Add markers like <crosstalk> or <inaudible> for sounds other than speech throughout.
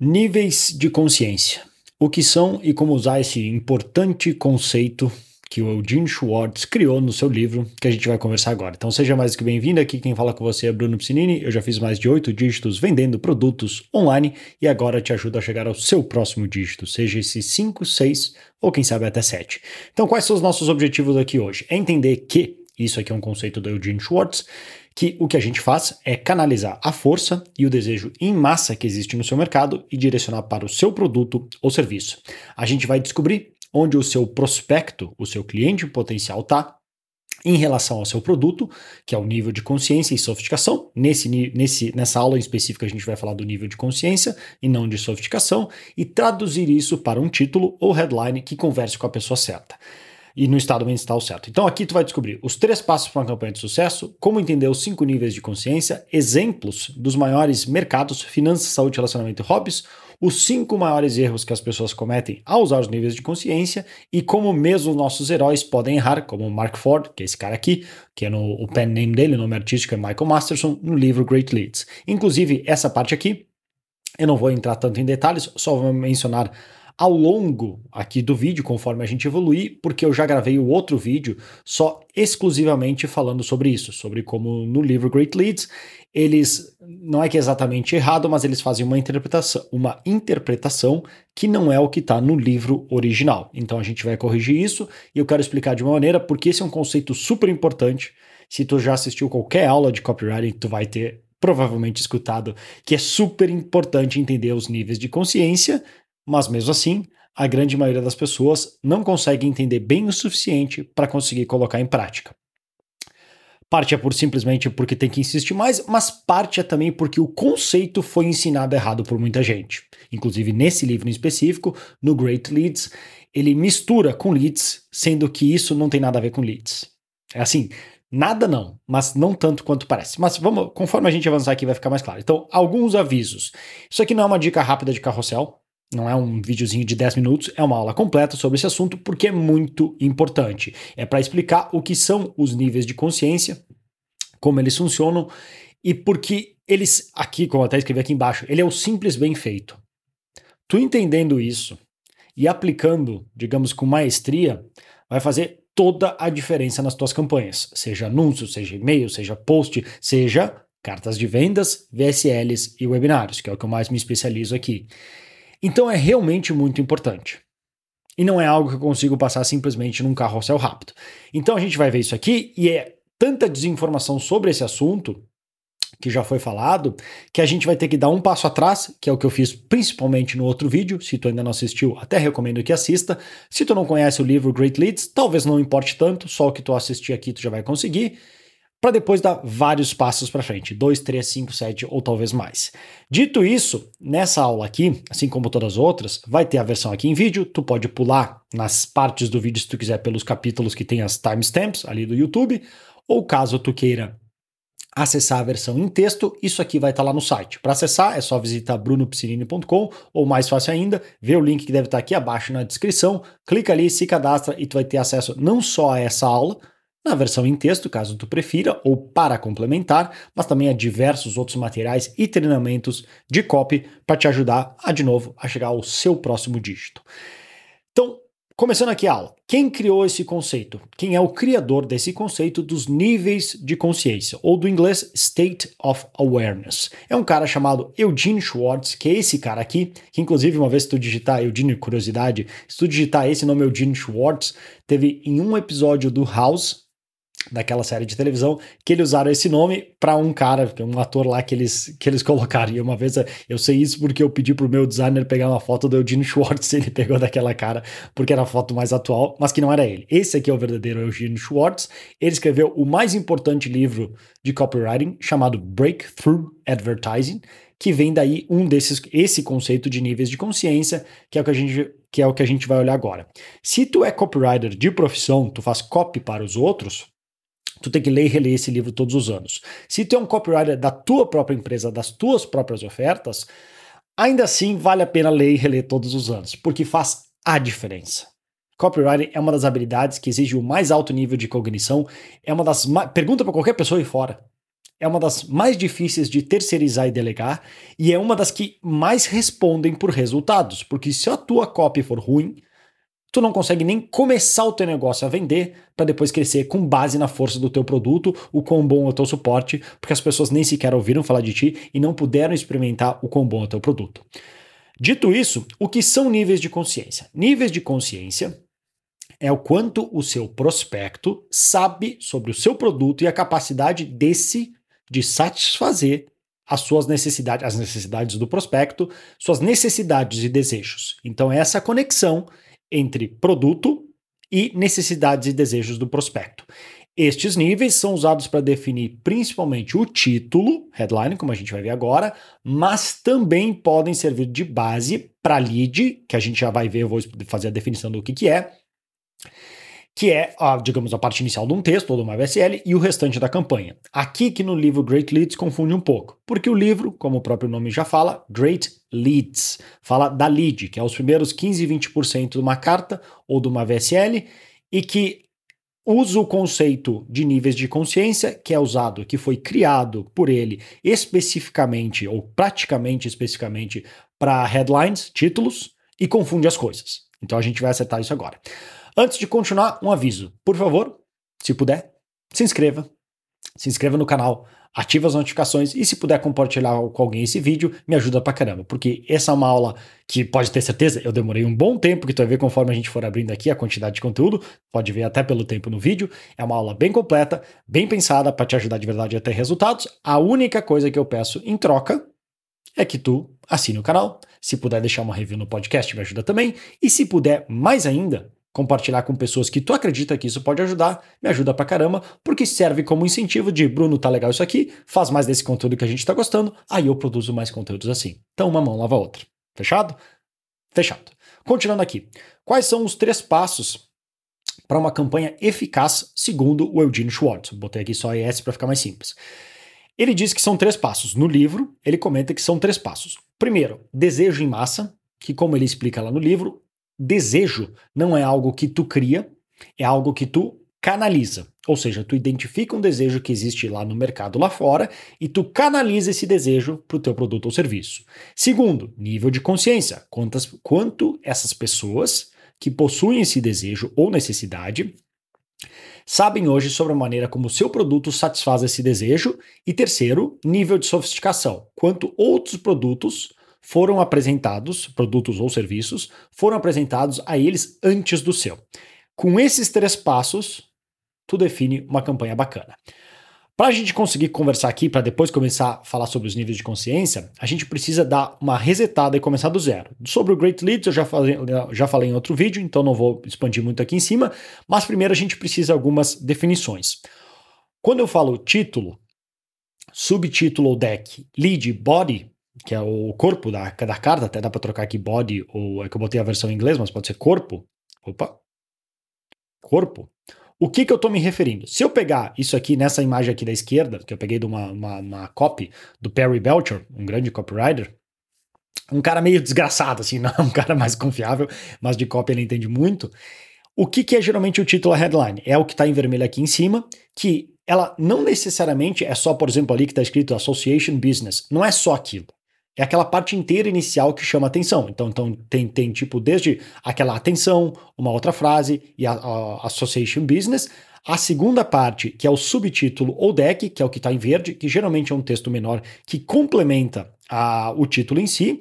Níveis de consciência. O que são e como usar esse importante conceito que o Eugene Schwartz criou no seu livro, que a gente vai conversar agora. Então seja mais que bem-vindo aqui, quem fala com você é Bruno Piscinini, eu já fiz mais de oito dígitos vendendo produtos online e agora te ajudo a chegar ao seu próximo dígito, seja esse 5, 6 ou quem sabe até 7. Então quais são os nossos objetivos aqui hoje? É entender que, isso aqui é um conceito do Eugene Schwartz, que o que a gente faz é canalizar a força e o desejo em massa que existe no seu mercado e direcionar para o seu produto ou serviço. A gente vai descobrir onde o seu prospecto, o seu cliente potencial está em relação ao seu produto, que é o nível de consciência e sofisticação. Nesse, nesse, nessa aula em específica, a gente vai falar do nível de consciência e não de sofisticação, e traduzir isso para um título ou headline que converse com a pessoa certa e no estado mental certo. Então aqui tu vai descobrir os três passos para uma campanha de sucesso, como entender os cinco níveis de consciência, exemplos dos maiores mercados, finanças, saúde, relacionamento e hobbies, os cinco maiores erros que as pessoas cometem ao usar os níveis de consciência e como mesmo nossos heróis podem errar, como o Mark Ford, que é esse cara aqui, que é no o pen name dele, o nome artístico é Michael Masterson, no livro Great Leads. Inclusive, essa parte aqui, eu não vou entrar tanto em detalhes, só vou mencionar ao longo aqui do vídeo, conforme a gente evoluir, porque eu já gravei o outro vídeo só exclusivamente falando sobre isso, sobre como no livro Great Leads, eles não é que é exatamente errado, mas eles fazem uma interpretação, uma interpretação que não é o que está no livro original. Então a gente vai corrigir isso e eu quero explicar de uma maneira porque esse é um conceito super importante. Se tu já assistiu qualquer aula de copywriting, tu vai ter provavelmente escutado que é super importante entender os níveis de consciência mas mesmo assim, a grande maioria das pessoas não consegue entender bem o suficiente para conseguir colocar em prática. Parte é por simplesmente porque tem que insistir mais, mas parte é também porque o conceito foi ensinado errado por muita gente. Inclusive, nesse livro em específico, no Great Leads, ele mistura com leads, sendo que isso não tem nada a ver com leads. É assim, nada não, mas não tanto quanto parece. Mas vamos, conforme a gente avançar aqui vai ficar mais claro. Então, alguns avisos. Isso aqui não é uma dica rápida de carrossel, não é um videozinho de 10 minutos, é uma aula completa sobre esse assunto porque é muito importante. É para explicar o que são os níveis de consciência, como eles funcionam e porque eles, aqui, como eu até escrevi aqui embaixo, ele é o simples bem feito. Tu entendendo isso e aplicando, digamos, com maestria, vai fazer toda a diferença nas tuas campanhas, seja anúncio, seja e-mail, seja post, seja cartas de vendas, VSLs e webinários, que é o que eu mais me especializo aqui. Então é realmente muito importante. E não é algo que eu consigo passar simplesmente num carrossel rápido. Então a gente vai ver isso aqui e é tanta desinformação sobre esse assunto que já foi falado, que a gente vai ter que dar um passo atrás, que é o que eu fiz principalmente no outro vídeo. Se tu ainda não assistiu, até recomendo que assista. Se tu não conhece o livro Great Leads, talvez não importe tanto, só o que tu assistir aqui tu já vai conseguir para depois dar vários passos para frente, 2, 3, 5, 7 ou talvez mais. Dito isso, nessa aula aqui, assim como todas as outras, vai ter a versão aqui em vídeo, tu pode pular nas partes do vídeo se tu quiser pelos capítulos que tem as timestamps ali do YouTube, ou caso tu queira acessar a versão em texto, isso aqui vai estar tá lá no site. Para acessar é só visitar brunopsinini.com ou mais fácil ainda, ver o link que deve estar tá aqui abaixo na descrição, clica ali, se cadastra e tu vai ter acesso não só a essa aula, na versão em texto, caso tu prefira, ou para complementar, mas também a diversos outros materiais e treinamentos de copy para te ajudar a, de novo, a chegar ao seu próximo dígito. Então, começando aqui a aula, quem criou esse conceito? Quem é o criador desse conceito dos níveis de consciência, ou do inglês State of Awareness? É um cara chamado Eugene Schwartz, que é esse cara aqui, que inclusive uma vez se tu digitar Eugene Curiosidade, se tu digitar esse nome Eugene Schwartz, teve em um episódio do House, daquela série de televisão, que eles usaram esse nome para um cara, um ator lá que eles, que eles <laughs> colocaram. E uma vez eu sei isso porque eu pedi pro meu designer pegar uma foto do Eugene <laughs> Schwartz, ele pegou daquela cara, porque era a foto mais atual, mas que não era ele. Esse aqui é o verdadeiro Eugene Schwartz. Ele escreveu o mais importante livro de copywriting chamado Breakthrough Advertising, que vem daí um desses esse conceito de níveis de consciência, que é o que a gente que é o que a gente vai olhar agora. Se tu é copywriter de profissão, tu faz copy para os outros, tu tem que ler e reler esse livro todos os anos. Se tu é um copywriter da tua própria empresa, das tuas próprias ofertas, ainda assim vale a pena ler e reler todos os anos, porque faz a diferença. Copywriting é uma das habilidades que exige o mais alto nível de cognição, é uma das pergunta para qualquer pessoa aí fora. é uma das mais difíceis de terceirizar e delegar e é uma das que mais respondem por resultados, porque se a tua copy for ruim, tu não consegue nem começar o teu negócio a vender para depois crescer com base na força do teu produto, o quão bom é o teu suporte, porque as pessoas nem sequer ouviram falar de ti e não puderam experimentar o quão bom é o teu produto. Dito isso, o que são níveis de consciência? Níveis de consciência é o quanto o seu prospecto sabe sobre o seu produto e a capacidade desse de satisfazer as suas necessidades, as necessidades do prospecto, suas necessidades e desejos. Então, essa conexão entre produto e necessidades e desejos do prospecto. Estes níveis são usados para definir principalmente o título, headline, como a gente vai ver agora, mas também podem servir de base para lead, que a gente já vai ver, eu vou fazer a definição do que, que é, que é, a, digamos, a parte inicial de um texto ou de uma VSL e o restante da campanha. Aqui que no livro Great Leads confunde um pouco, porque o livro, como o próprio nome já fala, Great Leads, fala da lead, que é os primeiros 15 e 20% de uma carta ou de uma VSL, e que usa o conceito de níveis de consciência, que é usado, que foi criado por ele especificamente, ou praticamente especificamente, para headlines, títulos, e confunde as coisas. Então a gente vai acertar isso agora. Antes de continuar, um aviso. Por favor, se puder, se inscreva. Se inscreva no canal, ative as notificações e se puder compartilhar com alguém esse vídeo, me ajuda pra caramba, porque essa é uma aula que pode ter certeza, eu demorei um bom tempo, que tu vai ver conforme a gente for abrindo aqui a quantidade de conteúdo, pode ver até pelo tempo no vídeo. É uma aula bem completa, bem pensada para te ajudar de verdade a ter resultados. A única coisa que eu peço em troca é que tu assine o canal. Se puder deixar uma review no podcast, me ajuda também. E se puder, mais ainda, compartilhar com pessoas que tu acredita que isso pode ajudar, me ajuda pra caramba, porque serve como incentivo de Bruno, tá legal isso aqui, faz mais desse conteúdo que a gente tá gostando, aí eu produzo mais conteúdos assim. Então uma mão lava a outra. Fechado? Fechado. Continuando aqui. Quais são os três passos para uma campanha eficaz, segundo o Eugene Schwartz? Botei aqui só ES para ficar mais simples. Ele diz que são três passos. No livro, ele comenta que são três passos. Primeiro, desejo em massa, que, como ele explica lá no livro, Desejo não é algo que tu cria, é algo que tu canaliza. Ou seja, tu identifica um desejo que existe lá no mercado lá fora e tu canaliza esse desejo para o teu produto ou serviço. Segundo, nível de consciência. Quantas, quanto essas pessoas que possuem esse desejo ou necessidade sabem hoje sobre a maneira como o seu produto satisfaz esse desejo. E terceiro, nível de sofisticação. Quanto outros produtos foram apresentados, produtos ou serviços, foram apresentados a eles antes do seu. Com esses três passos, tu define uma campanha bacana. Para a gente conseguir conversar aqui, para depois começar a falar sobre os níveis de consciência, a gente precisa dar uma resetada e começar do zero. Sobre o Great Leads, eu já falei, já falei em outro vídeo, então não vou expandir muito aqui em cima, mas primeiro a gente precisa de algumas definições. Quando eu falo título, subtítulo ou deck, lead, body, que é o corpo da, da carta, até dá para trocar aqui body, ou é que eu botei a versão em inglês, mas pode ser corpo. Opa! Corpo. O que, que eu estou me referindo? Se eu pegar isso aqui nessa imagem aqui da esquerda, que eu peguei de uma, uma, uma copy do Perry Belcher, um grande copywriter, um cara meio desgraçado, assim, <laughs> não é um cara mais confiável, mas de copy ele entende muito. O que, que é geralmente o título, a headline? É o que está em vermelho aqui em cima, que ela não necessariamente é só, por exemplo, ali que está escrito Association Business. Não é só aquilo é aquela parte inteira inicial que chama atenção. Então, então tem, tem tipo desde aquela atenção, uma outra frase e a, a association business. A segunda parte, que é o subtítulo ou deck, que é o que está em verde, que geralmente é um texto menor que complementa a, o título em si.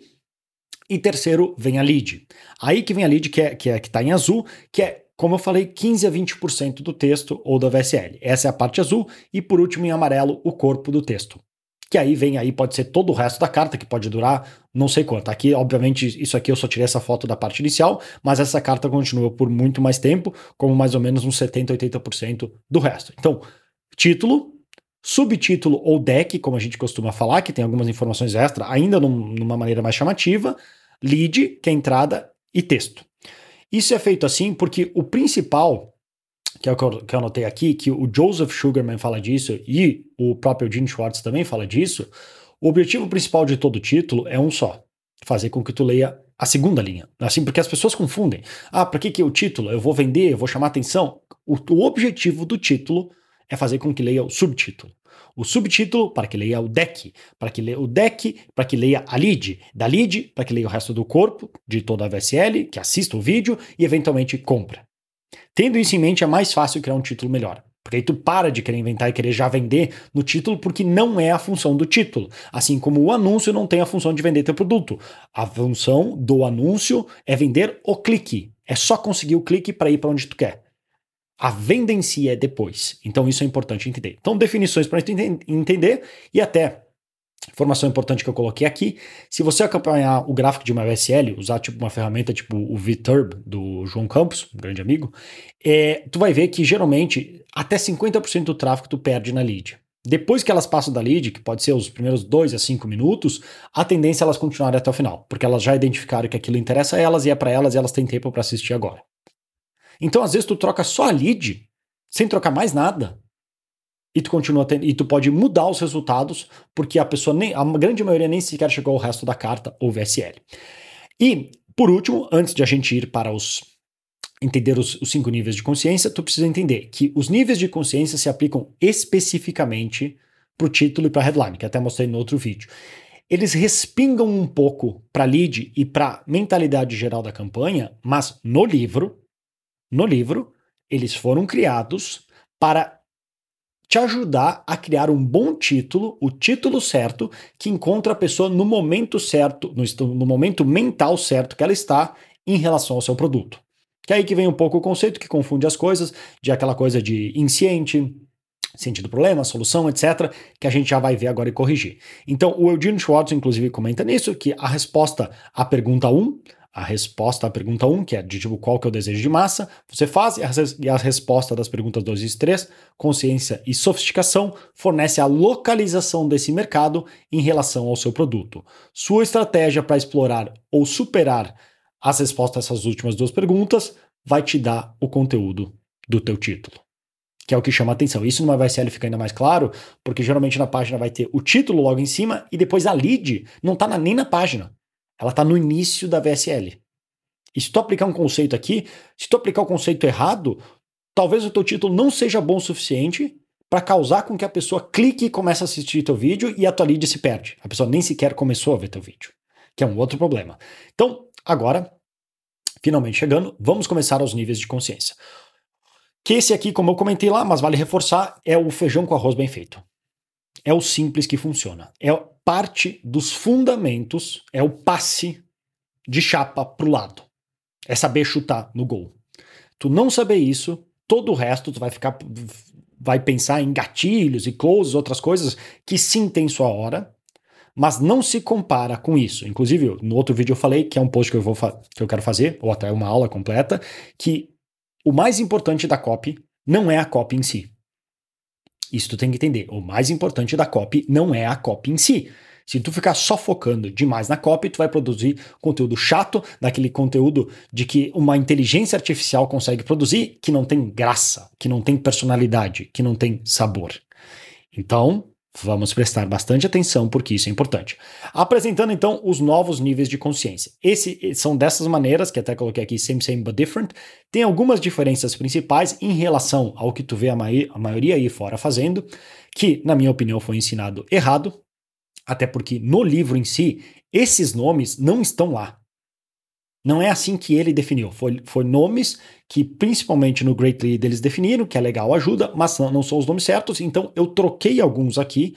E terceiro, vem a lead. Aí que vem a lead, que é que é, está em azul, que é, como eu falei, 15 a 20% do texto ou da VSL. Essa é a parte azul. E por último, em amarelo, o corpo do texto que aí vem aí, pode ser todo o resto da carta, que pode durar não sei quanto. Aqui, obviamente, isso aqui eu só tirei essa foto da parte inicial, mas essa carta continua por muito mais tempo, como mais ou menos uns 70, 80% do resto. Então, título, subtítulo ou deck, como a gente costuma falar, que tem algumas informações extra, ainda num, numa maneira mais chamativa, lead, que é entrada, e texto. Isso é feito assim porque o principal que é o que eu, que eu anotei aqui, que o Joseph Sugarman fala disso e o próprio Gene Schwartz também fala disso, o objetivo principal de todo título é um só: fazer com que tu leia a segunda linha. Assim, porque as pessoas confundem. Ah, para que, que é o título? Eu vou vender, eu vou chamar atenção. O, o objetivo do título é fazer com que leia o subtítulo. O subtítulo para que leia o deck, para que leia o deck, para que leia a lead, da lead para que leia o resto do corpo de toda a VSL, que assista o vídeo e eventualmente compra. Tendo isso em mente, é mais fácil criar um título melhor. Porque aí tu para de querer inventar e querer já vender no título, porque não é a função do título. Assim como o anúncio não tem a função de vender teu produto. A função do anúncio é vender o clique. É só conseguir o clique para ir para onde tu quer. A venda em si é depois. Então isso é importante entender. Então, definições para entender e até informação importante que eu coloquei aqui. Se você acompanhar o gráfico de uma VSL, usar tipo uma ferramenta tipo o VTurb do João Campos, um grande amigo, é, tu vai ver que geralmente até 50% do tráfego tu perde na lead. Depois que elas passam da lead, que pode ser os primeiros 2 a 5 minutos, a tendência é elas continuarem até o final, porque elas já identificaram que aquilo interessa a elas e é para elas e elas têm tempo para assistir agora. Então, às vezes, tu troca só a lead, sem trocar mais nada, e tu continua tendo, e tu pode mudar os resultados, porque a pessoa nem, a grande maioria nem sequer chegou ao resto da carta ou VSL. E, por último, antes de a gente ir para os entender os, os cinco níveis de consciência, tu precisa entender que os níveis de consciência se aplicam especificamente para o título e para a headline, que até mostrei no outro vídeo. Eles respingam um pouco para lead e para mentalidade geral da campanha, mas no livro no livro, eles foram criados para te ajudar a criar um bom título, o título certo, que encontra a pessoa no momento certo, no, no momento mental certo que ela está em relação ao seu produto. Que é aí que vem um pouco o conceito que confunde as coisas, de aquela coisa de insciente, ciente do problema, solução, etc., que a gente já vai ver agora e corrigir. Então, o Eugene Schwartz, inclusive, comenta nisso, que a resposta à pergunta 1 a resposta à pergunta 1, que é de tipo qual que é o desejo de massa, você faz, e a resposta das perguntas 2 e 3, consciência e sofisticação, fornece a localização desse mercado em relação ao seu produto. Sua estratégia para explorar ou superar as respostas a essas últimas duas perguntas vai te dar o conteúdo do teu título. Que é o que chama atenção. Isso numa VSL fica ainda mais claro, porque geralmente na página vai ter o título logo em cima e depois a lead não está nem na página ela está no início da VSL. E se tu aplicar um conceito aqui, se tu aplicar o conceito errado, talvez o teu título não seja bom o suficiente para causar com que a pessoa clique e comece a assistir teu vídeo e a tua lead se perde. A pessoa nem sequer começou a ver teu vídeo, que é um outro problema. Então, agora, finalmente chegando, vamos começar aos níveis de consciência. Que esse aqui, como eu comentei lá, mas vale reforçar, é o feijão com arroz bem feito. É o simples que funciona. É parte dos fundamentos, é o passe de chapa pro lado. É saber chutar no gol. Tu não saber isso, todo o resto tu vai ficar vai pensar em gatilhos e closes, outras coisas que sim tem sua hora, mas não se compara com isso. Inclusive, no outro vídeo eu falei que é um post que eu vou que eu quero fazer, ou até uma aula completa, que o mais importante da copy não é a copy em si. Isso tu tem que entender. O mais importante da copy não é a copy em si. Se tu ficar só focando demais na copy, tu vai produzir conteúdo chato, daquele conteúdo de que uma inteligência artificial consegue produzir, que não tem graça, que não tem personalidade, que não tem sabor. Então, Vamos prestar bastante atenção porque isso é importante. Apresentando então os novos níveis de consciência. Esse são dessas maneiras que até coloquei aqui same same but different. Tem algumas diferenças principais em relação ao que tu vê a, a maioria aí fora fazendo, que na minha opinião foi ensinado errado, até porque no livro em si esses nomes não estão lá. Não é assim que ele definiu. Foi, foi nomes que, principalmente no Great Lead, eles definiram, que é legal, ajuda, mas não, não são os nomes certos. Então, eu troquei alguns aqui,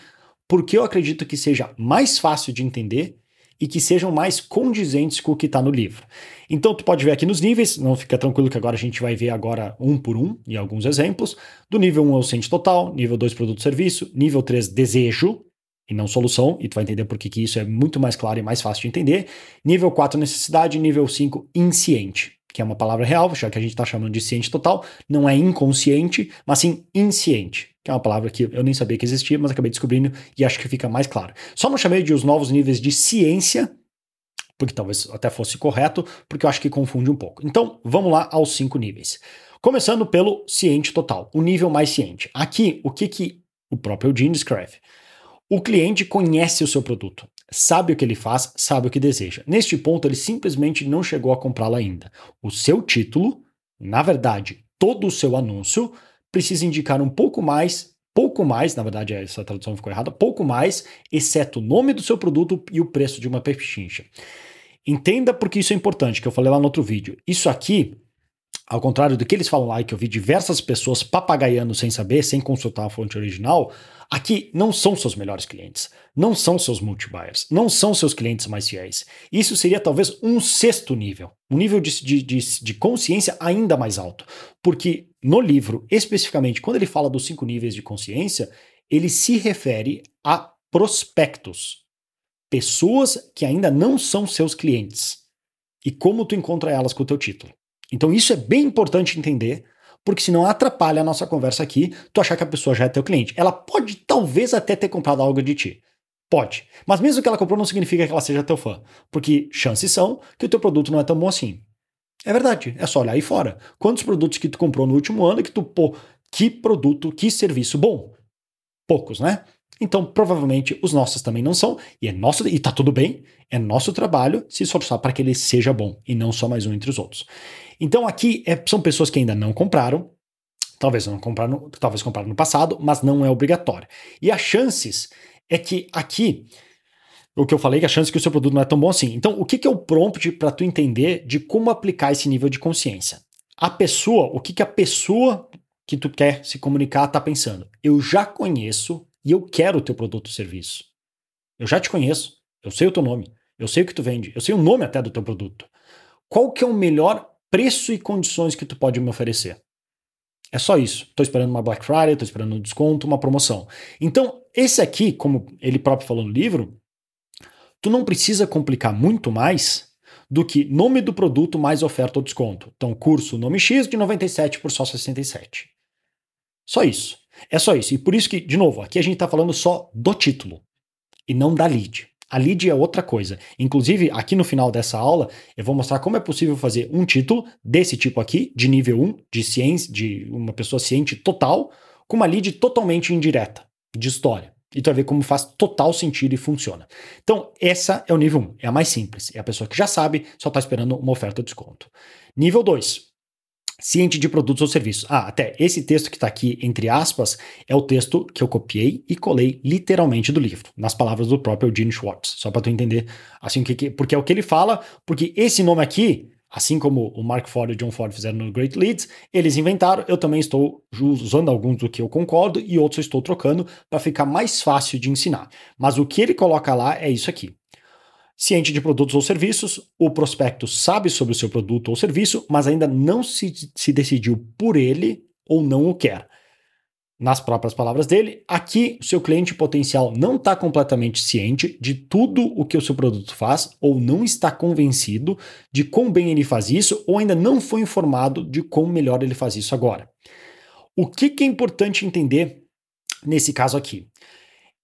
porque eu acredito que seja mais fácil de entender e que sejam mais condizentes com o que está no livro. Então, tu pode ver aqui nos níveis, não fica tranquilo que agora a gente vai ver agora um por um, e alguns exemplos. Do nível 1 é o ciente total, nível 2 produto serviço, nível 3 desejo, e não solução, e tu vai entender por que isso é muito mais claro e mais fácil de entender. Nível 4, necessidade, nível 5, insciente, que é uma palavra real, já que a gente está chamando de ciente total, não é inconsciente, mas sim insciente, que é uma palavra que eu nem sabia que existia, mas acabei descobrindo e acho que fica mais claro. Só não chamei de os novos níveis de ciência, porque talvez até fosse correto, porque eu acho que confunde um pouco. Então, vamos lá aos cinco níveis. Começando pelo ciente total, o nível mais ciente. Aqui, o que, que o próprio Eugene descreve? O cliente conhece o seu produto, sabe o que ele faz, sabe o que deseja. Neste ponto, ele simplesmente não chegou a comprá-lo ainda. O seu título, na verdade, todo o seu anúncio, precisa indicar um pouco mais, pouco mais, na verdade essa tradução ficou errada, pouco mais, exceto o nome do seu produto e o preço de uma pechincha. Entenda porque isso é importante, que eu falei lá no outro vídeo. Isso aqui, ao contrário do que eles falam lá, que eu vi diversas pessoas papagaiando sem saber, sem consultar a fonte original, aqui não são seus melhores clientes, não são seus multibuyers, não são seus clientes mais fiéis. Isso seria talvez um sexto nível, um nível de, de, de, de consciência ainda mais alto. Porque no livro, especificamente, quando ele fala dos cinco níveis de consciência, ele se refere a prospectos pessoas que ainda não são seus clientes e como tu encontra elas com o teu título. Então isso é bem importante entender, porque senão atrapalha a nossa conversa aqui, tu achar que a pessoa já é teu cliente. Ela pode talvez até ter comprado algo de ti. Pode. Mas mesmo que ela comprou não significa que ela seja teu fã, porque chances são que o teu produto não é tão bom assim. É verdade, é só olhar aí fora. Quantos produtos que tu comprou no último ano que tu, pô, que produto, que serviço bom? Poucos, né? Então, provavelmente, os nossos também não são, e é nosso, e tá tudo bem, é nosso trabalho se esforçar para que ele seja bom, e não só mais um entre os outros. Então, aqui é, são pessoas que ainda não compraram, talvez não compraram, talvez compraram no passado, mas não é obrigatório. E as chances é que aqui, o que eu falei, que a chance que o seu produto não é tão bom assim. Então, o que, que é o prompt para tu entender de como aplicar esse nível de consciência? A pessoa, o que, que a pessoa que tu quer se comunicar está pensando? Eu já conheço e eu quero o teu produto ou serviço. Eu já te conheço, eu sei o teu nome, eu sei o que tu vende, eu sei o nome até do teu produto. Qual que é o melhor preço e condições que tu pode me oferecer? É só isso. Estou esperando uma Black Friday, estou esperando um desconto, uma promoção. Então, esse aqui, como ele próprio falou no livro, tu não precisa complicar muito mais do que nome do produto mais oferta ou desconto. Então, curso nome X de 97 por só 67. Só isso. É só isso. E por isso que, de novo, aqui a gente está falando só do título e não da lead. A lead é outra coisa. Inclusive, aqui no final dessa aula, eu vou mostrar como é possível fazer um título desse tipo aqui, de nível 1, de ciência, de uma pessoa ciente total, com uma lead totalmente indireta, de história. E tu vai ver como faz total sentido e funciona. Então, essa é o nível 1, é a mais simples. É a pessoa que já sabe, só está esperando uma oferta de desconto. Nível 2, ciente de produtos ou serviços. Ah, até esse texto que está aqui, entre aspas, é o texto que eu copiei e colei literalmente do livro, nas palavras do próprio Eugene Schwartz, só para tu entender, assim, que, porque é o que ele fala, porque esse nome aqui, assim como o Mark Ford e o John Ford fizeram no Great Leads, eles inventaram, eu também estou usando alguns do que eu concordo e outros eu estou trocando para ficar mais fácil de ensinar. Mas o que ele coloca lá é isso aqui. Ciente de produtos ou serviços, o prospecto sabe sobre o seu produto ou serviço, mas ainda não se, se decidiu por ele ou não o quer. Nas próprias palavras dele, aqui o seu cliente potencial não está completamente ciente de tudo o que o seu produto faz, ou não está convencido de quão bem ele faz isso, ou ainda não foi informado de quão melhor ele faz isso agora. O que, que é importante entender nesse caso aqui?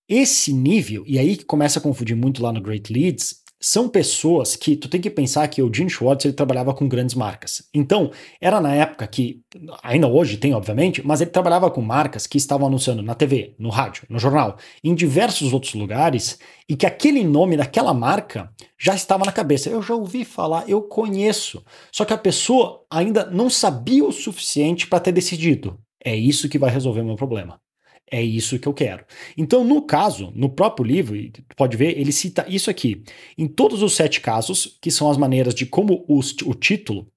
Esse nível, e aí que começa a confundir muito lá no Great Leads, são pessoas que tu tem que pensar que o Gene Schwartz ele trabalhava com grandes marcas. Então, era na época que, ainda hoje tem, obviamente, mas ele trabalhava com marcas que estavam anunciando na TV, no rádio, no jornal, em diversos outros lugares, e que aquele nome daquela marca já estava na cabeça. Eu já ouvi falar, eu conheço. Só que a pessoa ainda não sabia o suficiente para ter decidido. É isso que vai resolver o meu problema. É isso que eu quero. Então, no caso, no próprio livro, pode ver, ele cita isso aqui. Em todos os sete casos, que são as maneiras de como os, o título,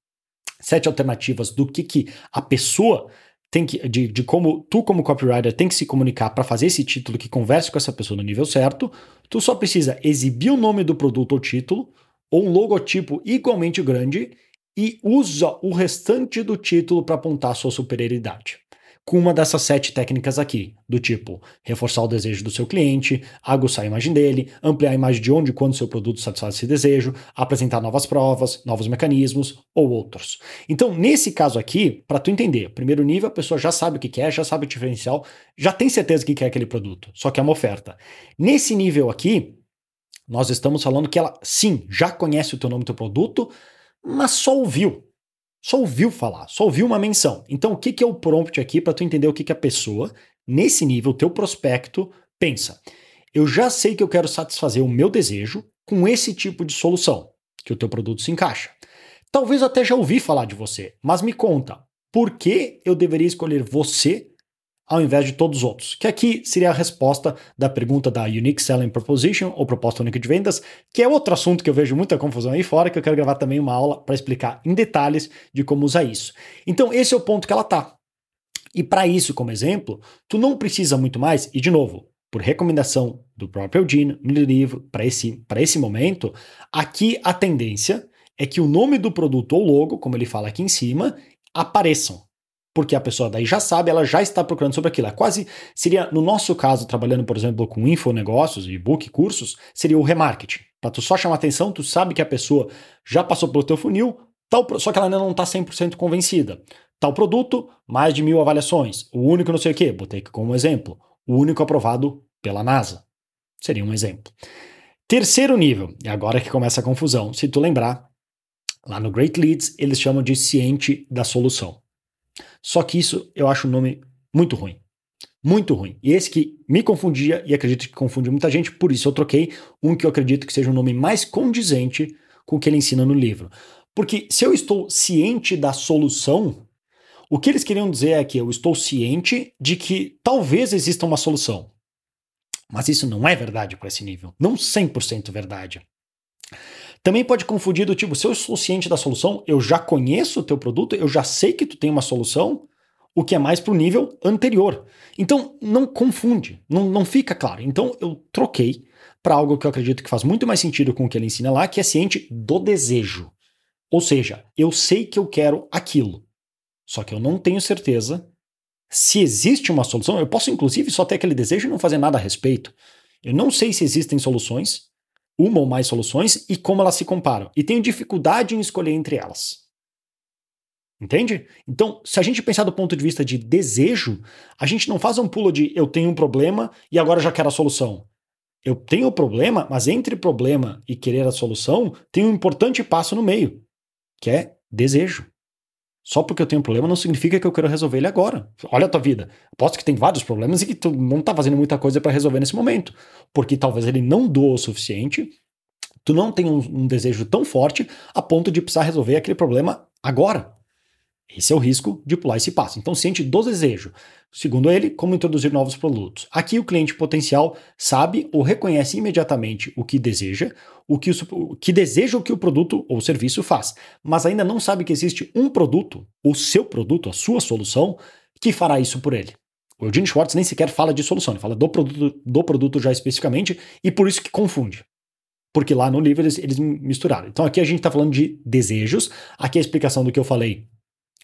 sete alternativas do que, que a pessoa tem que, de, de como tu, como copywriter, tem que se comunicar para fazer esse título que converse com essa pessoa no nível certo, tu só precisa exibir o nome do produto ou título, ou um logotipo igualmente grande, e usa o restante do título para apontar sua superioridade com uma dessas sete técnicas aqui, do tipo reforçar o desejo do seu cliente, aguçar a imagem dele, ampliar a imagem de onde e quando seu produto satisfaz esse desejo, apresentar novas provas, novos mecanismos ou outros. Então, nesse caso aqui, para tu entender, primeiro nível, a pessoa já sabe o que quer, já sabe o diferencial, já tem certeza que quer aquele produto, só que é uma oferta. Nesse nível aqui, nós estamos falando que ela, sim, já conhece o teu nome do teu produto, mas só ouviu só ouviu falar, só ouviu uma menção. Então, o que, que é o prompt aqui para tu entender o que, que a pessoa, nesse nível, teu prospecto, pensa? Eu já sei que eu quero satisfazer o meu desejo com esse tipo de solução, que o teu produto se encaixa. Talvez até já ouvi falar de você, mas me conta, por que eu deveria escolher você ao invés de todos os outros. Que aqui seria a resposta da pergunta da Unique Selling Proposition, ou proposta única de vendas, que é outro assunto que eu vejo muita confusão aí fora, que eu quero gravar também uma aula para explicar em detalhes de como usar isso. Então, esse é o ponto que ela tá. E para isso, como exemplo, tu não precisa muito mais, e de novo, por recomendação do próprio Eugene no livro, para esse, esse momento, aqui a tendência é que o nome do produto ou logo, como ele fala aqui em cima, apareçam porque a pessoa daí já sabe, ela já está procurando sobre aquilo. É quase seria, no nosso caso, trabalhando, por exemplo, com infonegócios, e-book, cursos, seria o remarketing. Para tu só chamar atenção, tu sabe que a pessoa já passou pelo teu funil, tal, só que ela ainda não está 100% convencida. Tal produto, mais de mil avaliações. O único não sei o quê, botei aqui como exemplo. O único aprovado pela NASA. Seria um exemplo. Terceiro nível, e agora que começa a confusão. Se tu lembrar, lá no Great Leads, eles chamam de ciente da solução. Só que isso eu acho um nome muito ruim. Muito ruim. E esse que me confundia e acredito que confunde muita gente, por isso eu troquei um que eu acredito que seja um nome mais condizente com o que ele ensina no livro. Porque se eu estou ciente da solução, o que eles queriam dizer é que eu estou ciente de que talvez exista uma solução. Mas isso não é verdade para esse nível. Não 100% verdade. Também pode confundir do tipo, se eu sou ciente da solução, eu já conheço o teu produto, eu já sei que tu tem uma solução, o que é mais para o nível anterior. Então, não confunde, não, não fica claro. Então, eu troquei para algo que eu acredito que faz muito mais sentido com o que ele ensina lá, que é ciente do desejo. Ou seja, eu sei que eu quero aquilo, só que eu não tenho certeza se existe uma solução. Eu posso, inclusive, só ter aquele desejo e não fazer nada a respeito. Eu não sei se existem soluções, uma ou mais soluções e como elas se comparam. E tenho dificuldade em escolher entre elas. Entende? Então, se a gente pensar do ponto de vista de desejo, a gente não faz um pulo de eu tenho um problema e agora já quero a solução. Eu tenho o problema, mas entre problema e querer a solução, tem um importante passo no meio, que é desejo. Só porque eu tenho um problema não significa que eu quero resolver ele agora. Olha a tua vida. Aposto que tem vários problemas e que tu não tá fazendo muita coisa para resolver nesse momento. Porque talvez ele não doa o suficiente, tu não tem um, um desejo tão forte a ponto de precisar resolver aquele problema agora. Esse é o risco de pular esse passo. Então, ciente do desejo. Segundo ele, como introduzir novos produtos. Aqui o cliente potencial sabe ou reconhece imediatamente o que deseja, o que, o, que deseja o que o produto ou serviço faz, mas ainda não sabe que existe um produto, o seu produto, a sua solução, que fará isso por ele. O Eugene Schwartz nem sequer fala de solução, ele fala do produto, do produto já especificamente, e por isso que confunde. Porque lá no livro eles, eles misturaram. Então aqui a gente está falando de desejos, aqui a explicação do que eu falei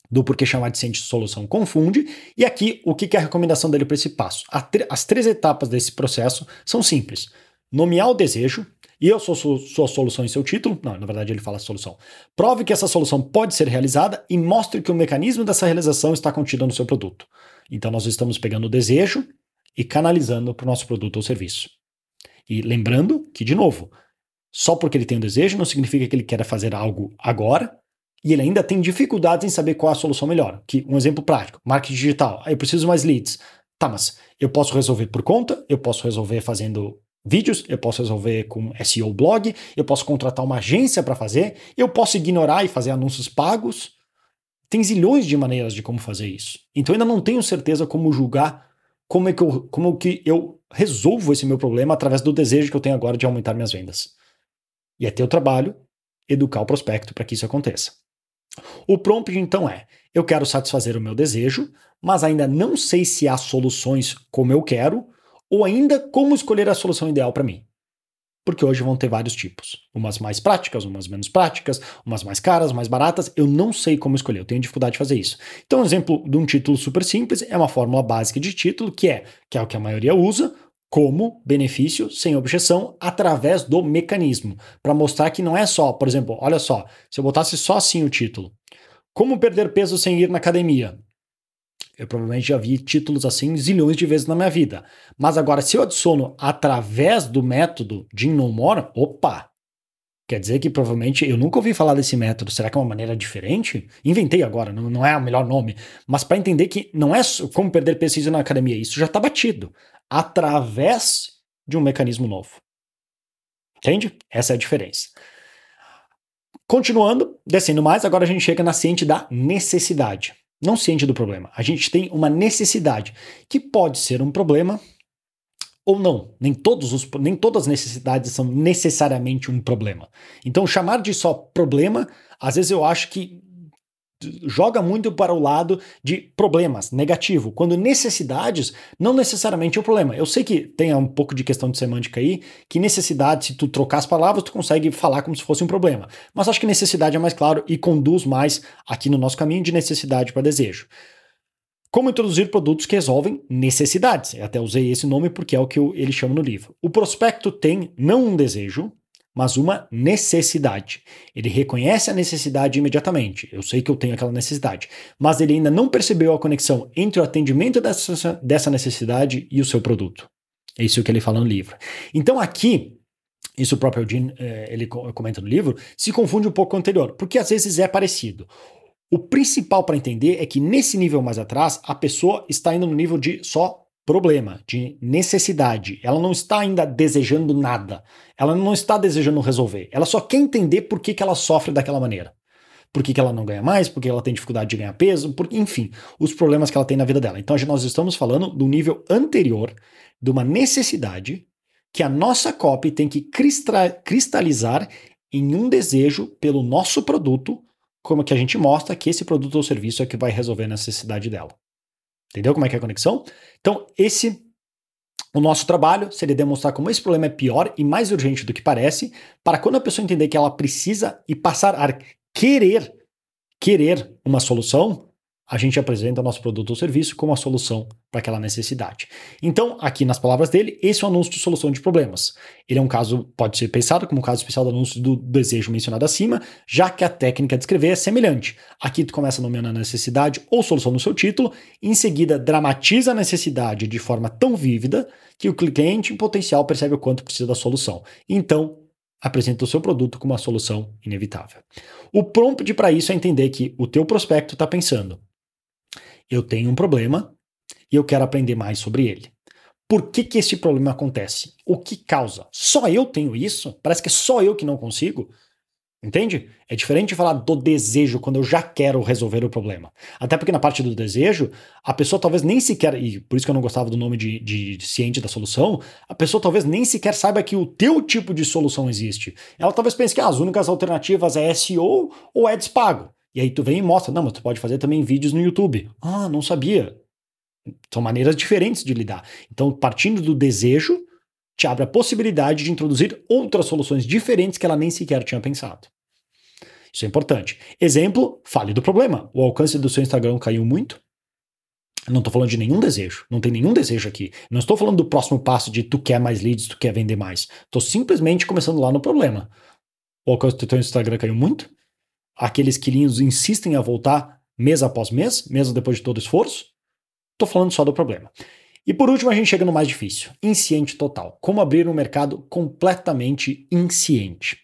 do porquê chamar de ciente solução confunde. E aqui, o que é a recomendação dele para esse passo? As três etapas desse processo são simples. Nomear o desejo, e eu sou sua solução em seu título. Não, na verdade ele fala solução. Prove que essa solução pode ser realizada e mostre que o mecanismo dessa realização está contido no seu produto. Então nós estamos pegando o desejo e canalizando para o nosso produto ou serviço. E lembrando que, de novo, só porque ele tem um desejo não significa que ele quer fazer algo agora, e ele ainda tem dificuldades em saber qual é a solução melhor. Que um exemplo prático, marketing digital. Eu preciso mais leads. Tá, mas eu posso resolver por conta, eu posso resolver fazendo vídeos, eu posso resolver com SEO blog, eu posso contratar uma agência para fazer, eu posso ignorar e fazer anúncios pagos. Tem zilhões de maneiras de como fazer isso. Então ainda não tenho certeza como julgar como é que eu, como que eu resolvo esse meu problema através do desejo que eu tenho agora de aumentar minhas vendas. E é teu trabalho educar o prospecto para que isso aconteça. O prompt então é: eu quero satisfazer o meu desejo, mas ainda não sei se há soluções como eu quero, ou ainda como escolher a solução ideal para mim. Porque hoje vão ter vários tipos. Umas mais práticas, umas menos práticas, umas mais caras, mais baratas. Eu não sei como escolher, eu tenho dificuldade de fazer isso. Então, um exemplo de um título super simples é uma fórmula básica de título, que é, que é o que a maioria usa, como benefício sem objeção através do mecanismo, para mostrar que não é só, por exemplo, olha só, se eu botasse só assim o título, como perder peso sem ir na academia? Eu provavelmente já vi títulos assim zilhões de vezes na minha vida. Mas agora, se eu adiciono através do método de No More, opa! Quer dizer que provavelmente eu nunca ouvi falar desse método. Será que é uma maneira diferente? Inventei agora, não, não é o melhor nome. Mas para entender que não é como perder peso na academia, isso já está batido através de um mecanismo novo. Entende? Essa é a diferença. Continuando, descendo mais, agora a gente chega na ciente da necessidade. não ciente do problema. A gente tem uma necessidade, que pode ser um problema ou não. Nem, todos os, nem todas as necessidades são necessariamente um problema. Então, chamar de só problema, às vezes eu acho que joga muito para o lado de problemas, negativo, quando necessidades não necessariamente é o problema. Eu sei que tem um pouco de questão de semântica aí, que necessidade, se tu trocar as palavras, tu consegue falar como se fosse um problema. Mas acho que necessidade é mais claro e conduz mais aqui no nosso caminho de necessidade para desejo. Como introduzir produtos que resolvem necessidades. Eu até usei esse nome porque é o que ele chama no livro. O prospecto tem não um desejo, mas uma necessidade. Ele reconhece a necessidade imediatamente. Eu sei que eu tenho aquela necessidade, mas ele ainda não percebeu a conexão entre o atendimento dessa, dessa necessidade e o seu produto. É isso que ele fala no livro. Então aqui isso o próprio Jean, eh, ele comenta no livro, se confunde um pouco com o anterior, porque às vezes é parecido. O principal para entender é que nesse nível mais atrás, a pessoa está indo no nível de só problema, de necessidade. Ela não está ainda desejando nada. Ela não está desejando resolver. Ela só quer entender por que, que ela sofre daquela maneira. Por que, que ela não ganha mais, por que ela tem dificuldade de ganhar peso, por, enfim, os problemas que ela tem na vida dela. Então nós estamos falando do nível anterior de uma necessidade que a nossa copy tem que cristalizar em um desejo pelo nosso produto, como que a gente mostra que esse produto ou serviço é que vai resolver a necessidade dela. Entendeu como é que é a conexão? Então, esse o nosso trabalho seria demonstrar como esse problema é pior e mais urgente do que parece, para quando a pessoa entender que ela precisa e passar a querer querer uma solução, a gente apresenta nosso produto ou serviço como a solução para aquela necessidade. Então, aqui nas palavras dele, esse é o anúncio de solução de problemas. Ele é um caso, pode ser pensado como um caso especial do anúncio do desejo mencionado acima, já que a técnica de escrever é semelhante. Aqui tu começa nomeando a necessidade ou solução no seu título, em seguida dramatiza a necessidade de forma tão vívida que o cliente em potencial percebe o quanto precisa da solução. Então, apresenta o seu produto como uma solução inevitável. O prompt para isso é entender que o teu prospecto está pensando eu tenho um problema e eu quero aprender mais sobre ele. Por que, que esse problema acontece? O que causa? Só eu tenho isso? Parece que é só eu que não consigo? Entende? É diferente de falar do desejo quando eu já quero resolver o problema. Até porque na parte do desejo, a pessoa talvez nem sequer, e por isso que eu não gostava do nome de, de, de ciente da solução, a pessoa talvez nem sequer saiba que o teu tipo de solução existe. Ela talvez pense que ah, as únicas alternativas é SEO ou ads pago. E aí tu vem e mostra, não, mas tu pode fazer também vídeos no YouTube. Ah, não sabia. São maneiras diferentes de lidar. Então, partindo do desejo, te abre a possibilidade de introduzir outras soluções diferentes que ela nem sequer tinha pensado. Isso é importante. Exemplo, fale do problema. O alcance do seu Instagram caiu muito. Não estou falando de nenhum desejo. Não tem nenhum desejo aqui. Não estou falando do próximo passo de tu quer mais leads, tu quer vender mais. Estou simplesmente começando lá no problema. O alcance do teu Instagram caiu muito aqueles quilinhos insistem a voltar mês após mês, mesmo depois de todo esforço? Estou falando só do problema. E por último, a gente chega no mais difícil: insciente total. Como abrir um mercado completamente insciente.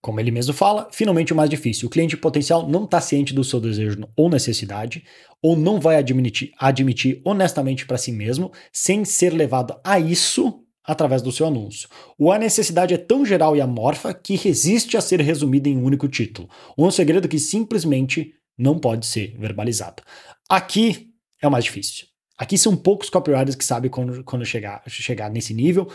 Como ele mesmo fala, finalmente o mais difícil. O cliente potencial não está ciente do seu desejo ou necessidade, ou não vai admitir, admitir honestamente para si mesmo, sem ser levado a isso através do seu anúncio. O A necessidade é tão geral e amorfa que resiste a ser resumida em um único título, um segredo que simplesmente não pode ser verbalizado. Aqui é o mais difícil. Aqui são poucos copywriters que sabem quando, quando chegar, chegar nesse nível,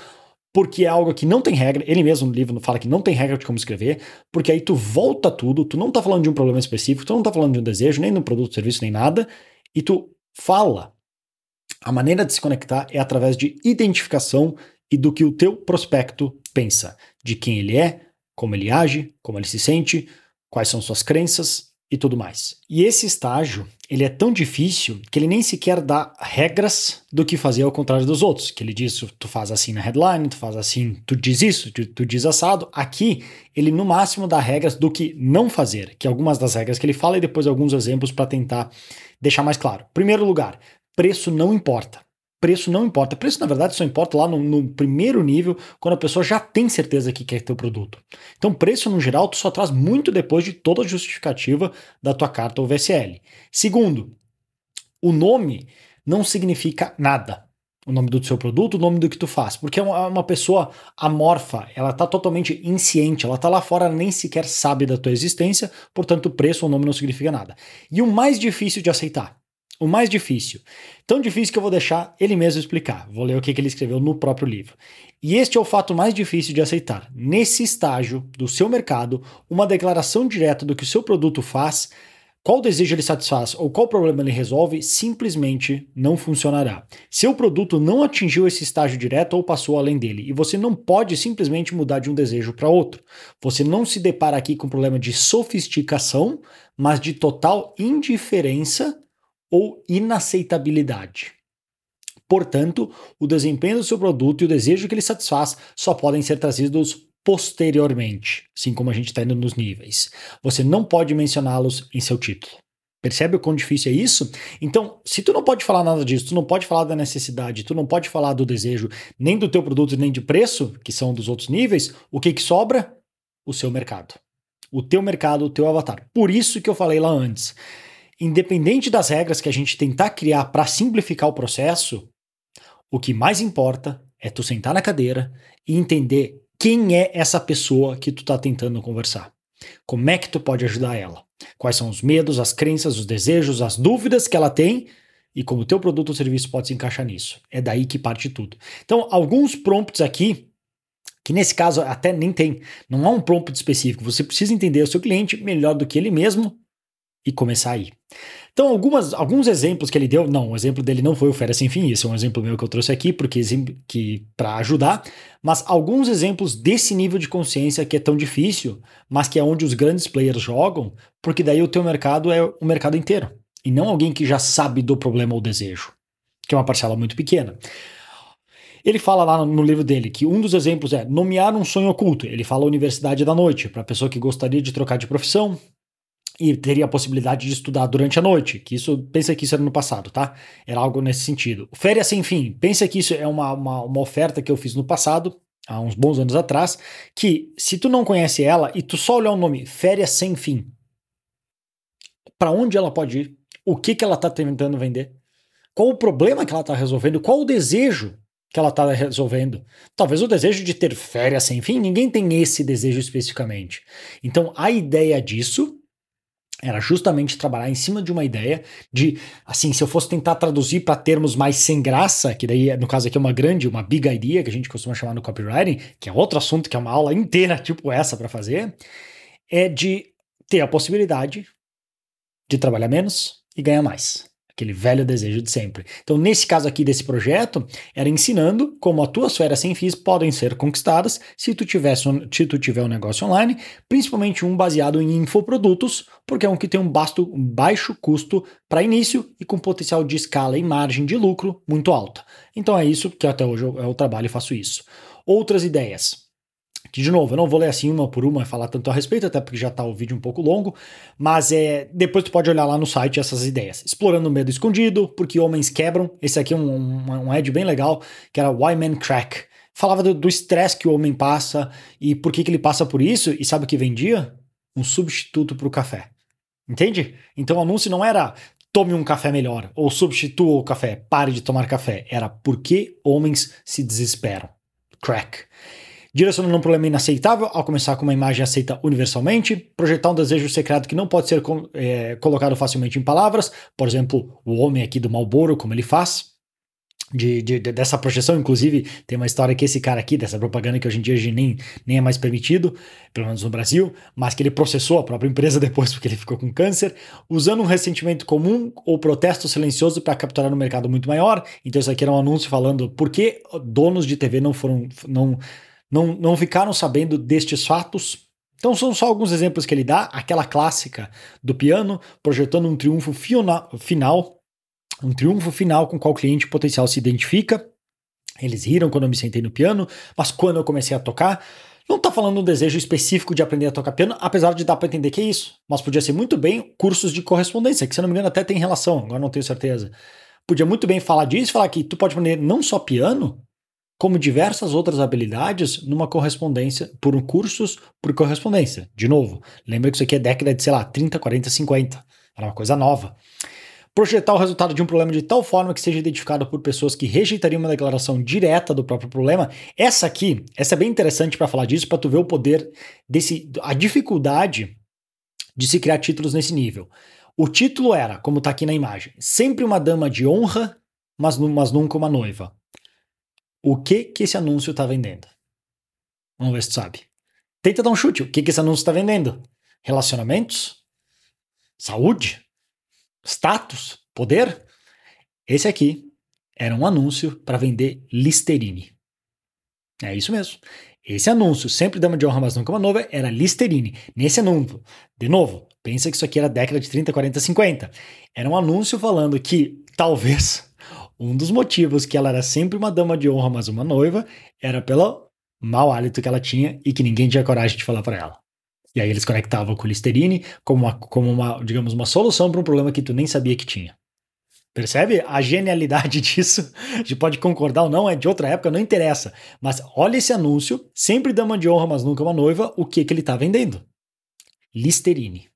porque é algo que não tem regra. Ele mesmo no livro fala que não tem regra de como escrever, porque aí tu volta tudo, tu não tá falando de um problema específico, tu não tá falando de um desejo, nem de um produto, serviço, nem nada, e tu fala. A maneira de se conectar é através de identificação e do que o teu prospecto pensa, de quem ele é, como ele age, como ele se sente, quais são suas crenças e tudo mais. E esse estágio, ele é tão difícil que ele nem sequer dá regras do que fazer ao contrário dos outros, que ele diz, tu faz assim na headline, tu faz assim, tu diz isso, tu, tu diz assado. Aqui, ele no máximo dá regras do que não fazer, que é algumas das regras que ele fala e depois alguns exemplos para tentar deixar mais claro. Primeiro lugar, preço não importa preço não importa. Preço, na verdade, só importa lá no, no, primeiro nível, quando a pessoa já tem certeza que quer ter o produto. Então, preço, no geral, tu só traz muito depois de toda a justificativa da tua carta ou VSL. Segundo, o nome não significa nada. o nome do seu produto, o nome do que tu faz, porque é uma, uma pessoa amorfa, ela está totalmente insciente, ela está lá fora, nem sequer sabe da tua existência, portanto preço ou nome não significa nada. E o mais difícil de aceitar, o mais difícil, tão difícil que eu vou deixar ele mesmo explicar, vou ler o que, ele escreveu no próprio livro. E este é o fato mais difícil de aceitar. Nesse estágio do seu mercado, uma declaração direta do que o seu produto faz qual desejo ele satisfaz ou qual problema ele resolve simplesmente não funcionará. Seu produto não atingiu esse estágio direto ou passou além dele, e você não pode simplesmente mudar de um desejo para outro. Você não se depara aqui com um problema de sofisticação, mas de total indiferença ou inaceitabilidade. Portanto, o desempenho do seu produto e o desejo que ele satisfaz só podem ser trazidos posteriormente, assim como a gente está indo nos níveis. Você não pode mencioná-los em seu título. Percebe o quão difícil é isso? Então, se tu não pode falar nada disso, tu não pode falar da necessidade, tu não pode falar do desejo, nem do teu produto, nem de preço, que são dos outros níveis, o que que sobra? O seu mercado. O teu mercado, o teu avatar. Por isso que eu falei lá antes. Independente das regras que a gente tentar criar para simplificar o processo, o que mais importa é tu sentar na cadeira e entender quem é essa pessoa que tu está tentando conversar? Como é que tu pode ajudar ela? Quais são os medos, as crenças, os desejos, as dúvidas que ela tem e como o teu produto ou serviço pode se encaixar nisso. É daí que parte tudo. Então, alguns prompts aqui, que nesse caso até nem tem, não há um prompt específico. Você precisa entender o seu cliente melhor do que ele mesmo e começar aí. Então, algumas, alguns exemplos que ele deu, não, o exemplo dele não foi o Férias Sem Fim, esse é um exemplo meu que eu trouxe aqui porque que para ajudar, mas alguns exemplos desse nível de consciência que é tão difícil, mas que é onde os grandes players jogam, porque daí o teu mercado é o mercado inteiro, e não alguém que já sabe do problema ou desejo, que é uma parcela muito pequena. Ele fala lá no livro dele que um dos exemplos é nomear um sonho oculto. Ele fala Universidade da Noite, para a pessoa que gostaria de trocar de profissão, e teria a possibilidade de estudar durante a noite, que isso, pensa que isso era no passado, tá? Era algo nesse sentido. Férias sem fim, pensa que isso é uma, uma, uma oferta que eu fiz no passado, há uns bons anos atrás, que se tu não conhece ela e tu só olhar o nome Férias sem fim, para onde ela pode ir? O que que ela está tentando vender? Qual o problema que ela está resolvendo? Qual o desejo que ela está resolvendo? Talvez o desejo de ter férias sem fim, ninguém tem esse desejo especificamente. Então a ideia disso era justamente trabalhar em cima de uma ideia de, assim, se eu fosse tentar traduzir para termos mais sem graça, que daí no caso aqui é uma grande, uma big idea, que a gente costuma chamar no copywriting, que é outro assunto que é uma aula inteira <laughs> tipo essa para fazer, é de ter a possibilidade de trabalhar menos e ganhar mais aquele velho desejo de sempre. Então, nesse caso aqui desse projeto, era ensinando como as tuas férias sem FIIs podem ser conquistadas se tu, tivesse um, se tu tiver um negócio online, principalmente um baseado em infoprodutos, porque é um que tem um, basto, um baixo custo para início e com potencial de escala e margem de lucro muito alta. Então é isso que até hoje eu, eu trabalho e faço isso. Outras ideias que de novo, eu não vou ler assim uma por uma e falar tanto a respeito, até porque já está o vídeo um pouco longo, mas é, depois tu pode olhar lá no site essas ideias. Explorando o medo escondido, porque homens quebram. Esse aqui é um, um, um ad bem legal, que era Why Men Crack. Falava do estresse que o homem passa e por que, que ele passa por isso, e sabe o que vendia? Um substituto para o café. Entende? Então o anúncio não era tome um café melhor ou substitua o café, pare de tomar café. Era por que homens se desesperam. Crack direcionando um problema inaceitável ao começar com uma imagem aceita universalmente, projetar um desejo secreto que não pode ser é, colocado facilmente em palavras, por exemplo, o homem aqui do Malboro, como ele faz. De, de, dessa projeção, inclusive, tem uma história que esse cara aqui, dessa propaganda que hoje em dia nem, nem é mais permitido, pelo menos no Brasil, mas que ele processou a própria empresa <laughs> depois porque ele ficou com câncer, usando um ressentimento comum ou protesto silencioso para capturar um mercado muito maior. Então, isso aqui era um anúncio falando por que donos de TV não foram. Não, não, não ficaram sabendo destes fatos. Então são só alguns exemplos que ele dá, aquela clássica do piano, projetando um triunfo final, um triunfo final com qual o cliente potencial se identifica. Eles riram quando eu me sentei no piano, mas quando eu comecei a tocar, não está falando um desejo específico de aprender a tocar piano, apesar de dar para entender que é isso. Mas podia ser muito bem cursos de correspondência, que se não me engano até tem relação, agora não tenho certeza. Podia muito bem falar disso, falar que tu pode aprender não só piano, como diversas outras habilidades numa correspondência, por cursos por correspondência. De novo, lembra que isso aqui é década de, sei lá, 30, 40, 50. Era uma coisa nova. projetar o resultado de um problema de tal forma que seja identificado por pessoas que rejeitariam uma declaração direta do próprio problema. Essa aqui, essa é bem interessante para falar disso, para tu ver o poder desse, a dificuldade de se criar títulos nesse nível. O título era, como está aqui na imagem, sempre uma dama de honra, mas, mas nunca uma noiva. O que que esse anúncio está vendendo? Vamos ver se tu sabe. Tenta dar um chute. O que que esse anúncio está vendendo? Relacionamentos? Saúde? status, poder. Esse aqui era um anúncio para vender Listerine. É isso mesmo. Esse anúncio, sempre dama de honra, mas nunca uma nova, era Listerine. Nesse anúncio, de novo, pensa que isso aqui era década de 30, 40, 50. Era um anúncio falando que talvez um dos motivos que ela era sempre uma dama de honra, mas uma noiva, era pelo mau hálito que ela tinha e que ninguém tinha coragem de falar para ela. E aí eles conectavam com Listerine como uma, como uma digamos, uma solução para um problema que tu nem sabia que tinha. Percebe a genialidade <laughs> disso? A gente pode concordar ou não, é de outra época, não interessa. Mas olha esse anúncio, sempre dama de honra, mas nunca uma noiva, o que, que ele está vendendo? Listerine.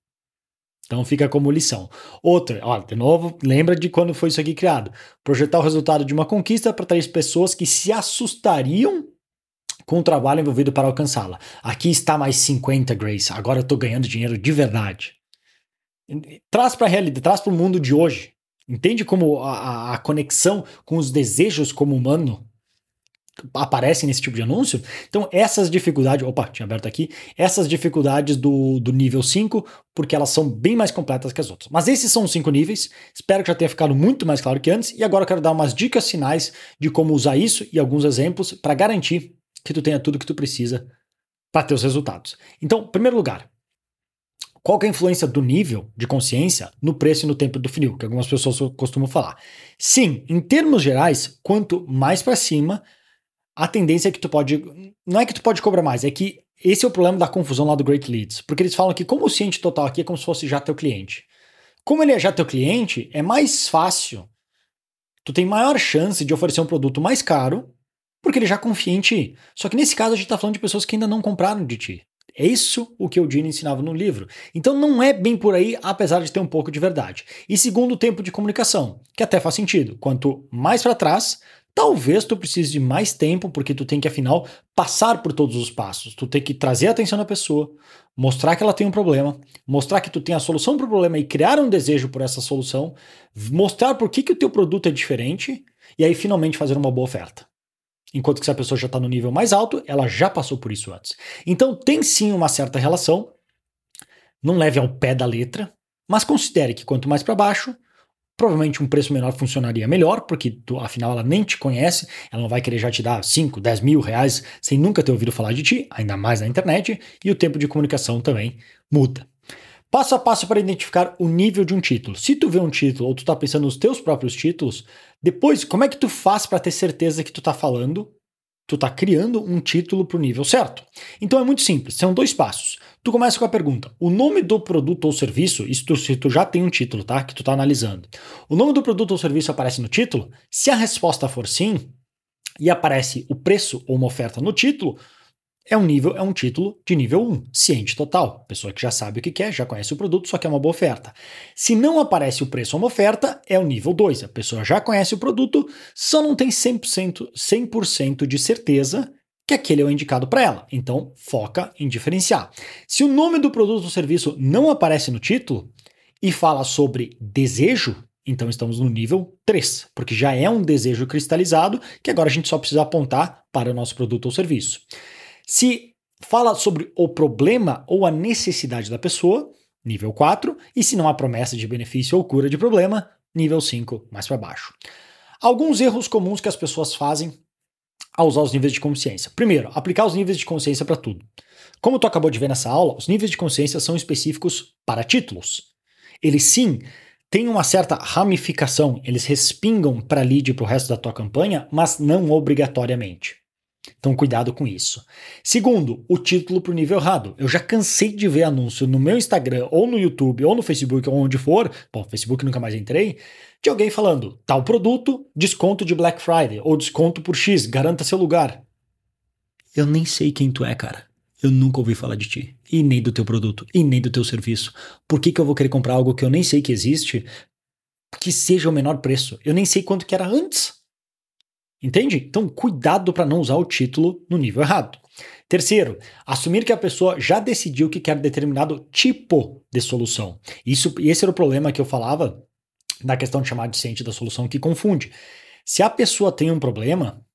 Então fica como lição. Outra, olha, de novo, lembra de quando foi isso aqui criado. Projetar o resultado de uma conquista para três pessoas que se assustariam com o trabalho envolvido para alcançá-la. Aqui está mais 50, Grace. Agora eu estou ganhando dinheiro de verdade. Traz para a realidade, traz para o mundo de hoje. Entende como a, a, conexão com os desejos como humano aparecem nesse tipo de anúncio? Então, essas dificuldades. Opa, tinha aberto aqui. Essas dificuldades do, do nível 5, porque elas são bem mais completas que as outras. Mas esses são os cinco níveis. Espero que já tenha ficado muito mais claro que antes. E agora eu quero dar umas dicas finais de como usar isso e alguns exemplos para garantir que tu tenha tudo que tu precisa para ter os resultados. Então, primeiro lugar, qual é a influência do nível de consciência no preço e no tempo do funil, que algumas pessoas costumam falar. Sim, em termos gerais, quanto mais para cima, a tendência é que tu pode, não é que tu pode cobrar mais, é que esse é o problema da confusão lá do Great Leads, porque eles falam que como o ciente total aqui é como se fosse já teu cliente. Como ele é já teu cliente, é mais fácil. Tu tem maior chance de oferecer um produto mais caro porque ele já confia em ti. Só que nesse caso a gente está falando de pessoas que ainda não compraram de ti. É isso o que o Dini ensinava no livro. Então não é bem por aí, apesar de ter um pouco de verdade. E segundo, o tempo de comunicação, que até faz sentido. Quanto mais para trás, talvez tu precise de mais tempo, porque tu tem que afinal passar por todos os passos. Tu tem que trazer a atenção da pessoa, mostrar que ela tem um problema, mostrar que tu tem a solução para o problema e criar um desejo por essa solução, mostrar por que, que o teu produto é diferente e aí finalmente fazer uma boa oferta. Enquanto que se a pessoa já está no nível mais alto, ela já passou por isso antes. Então tem sim uma certa relação. Não leve ao pé da letra, mas considere que quanto mais para baixo, provavelmente um preço menor funcionaria melhor, porque tu, afinal ela nem te conhece, ela não vai querer já te dar 5, 10 mil reais sem nunca ter ouvido falar de ti, ainda mais na internet, e o tempo de comunicação também muda. Passo a passo para identificar o nível de um título. Se tu vê um título ou tu está pensando nos teus próprios títulos, depois como é que tu faz para ter certeza que tu está falando, tu está criando um título para o nível certo? Então é muito simples, são dois passos. Tu começa com a pergunta: o nome do produto ou serviço, isso se tu já tem um título, tá? Que tu está analisando. O nome do produto ou serviço aparece no título? Se a resposta for sim, e aparece o preço ou uma oferta no título, é um nível, é um título de nível 1, ciente total. Pessoa que já sabe o que quer, já conhece o produto, só quer uma boa oferta. Se não aparece o preço ou uma oferta, é o nível 2. A pessoa já conhece o produto, só não tem 100%, 100 de certeza que aquele é o indicado para ela. Então, foca em diferenciar. Se o nome do produto ou serviço não aparece no título e fala sobre desejo, então estamos no nível 3, porque já é um desejo cristalizado que agora a gente só precisa apontar para o nosso produto ou serviço. Se fala sobre o problema ou a necessidade da pessoa, nível 4, e se não há promessa de benefício ou cura de problema, nível 5, mais para baixo. Alguns erros comuns que as pessoas fazem ao usar os níveis de consciência. Primeiro, aplicar os níveis de consciência para tudo. Como tu acabou de ver nessa aula, os níveis de consciência são específicos para títulos. Eles sim têm uma certa ramificação, eles respingam para lead para o resto da tua campanha, mas não obrigatoriamente. Então, cuidado com isso. Segundo, o título para o nível errado. Eu já cansei de ver anúncio no meu Instagram, ou no YouTube, ou no Facebook, ou onde for. Bom, Facebook nunca mais entrei. De alguém falando, tal produto, desconto de Black Friday, ou desconto por X, garanta seu lugar. Eu nem sei quem tu é, cara. Eu nunca ouvi falar de ti. E nem do teu produto. E nem do teu serviço. Por que, que eu vou querer comprar algo que eu nem sei que existe que seja o menor preço. Eu nem sei quanto que era antes. Entende? Então, cuidado para não usar o título no nível errado. Terceiro, assumir que a pessoa já decidiu que quer determinado tipo de solução. Isso, esse era o problema que eu falava na questão de chamar de ciente da solução que confunde. Se a pessoa tem um problema,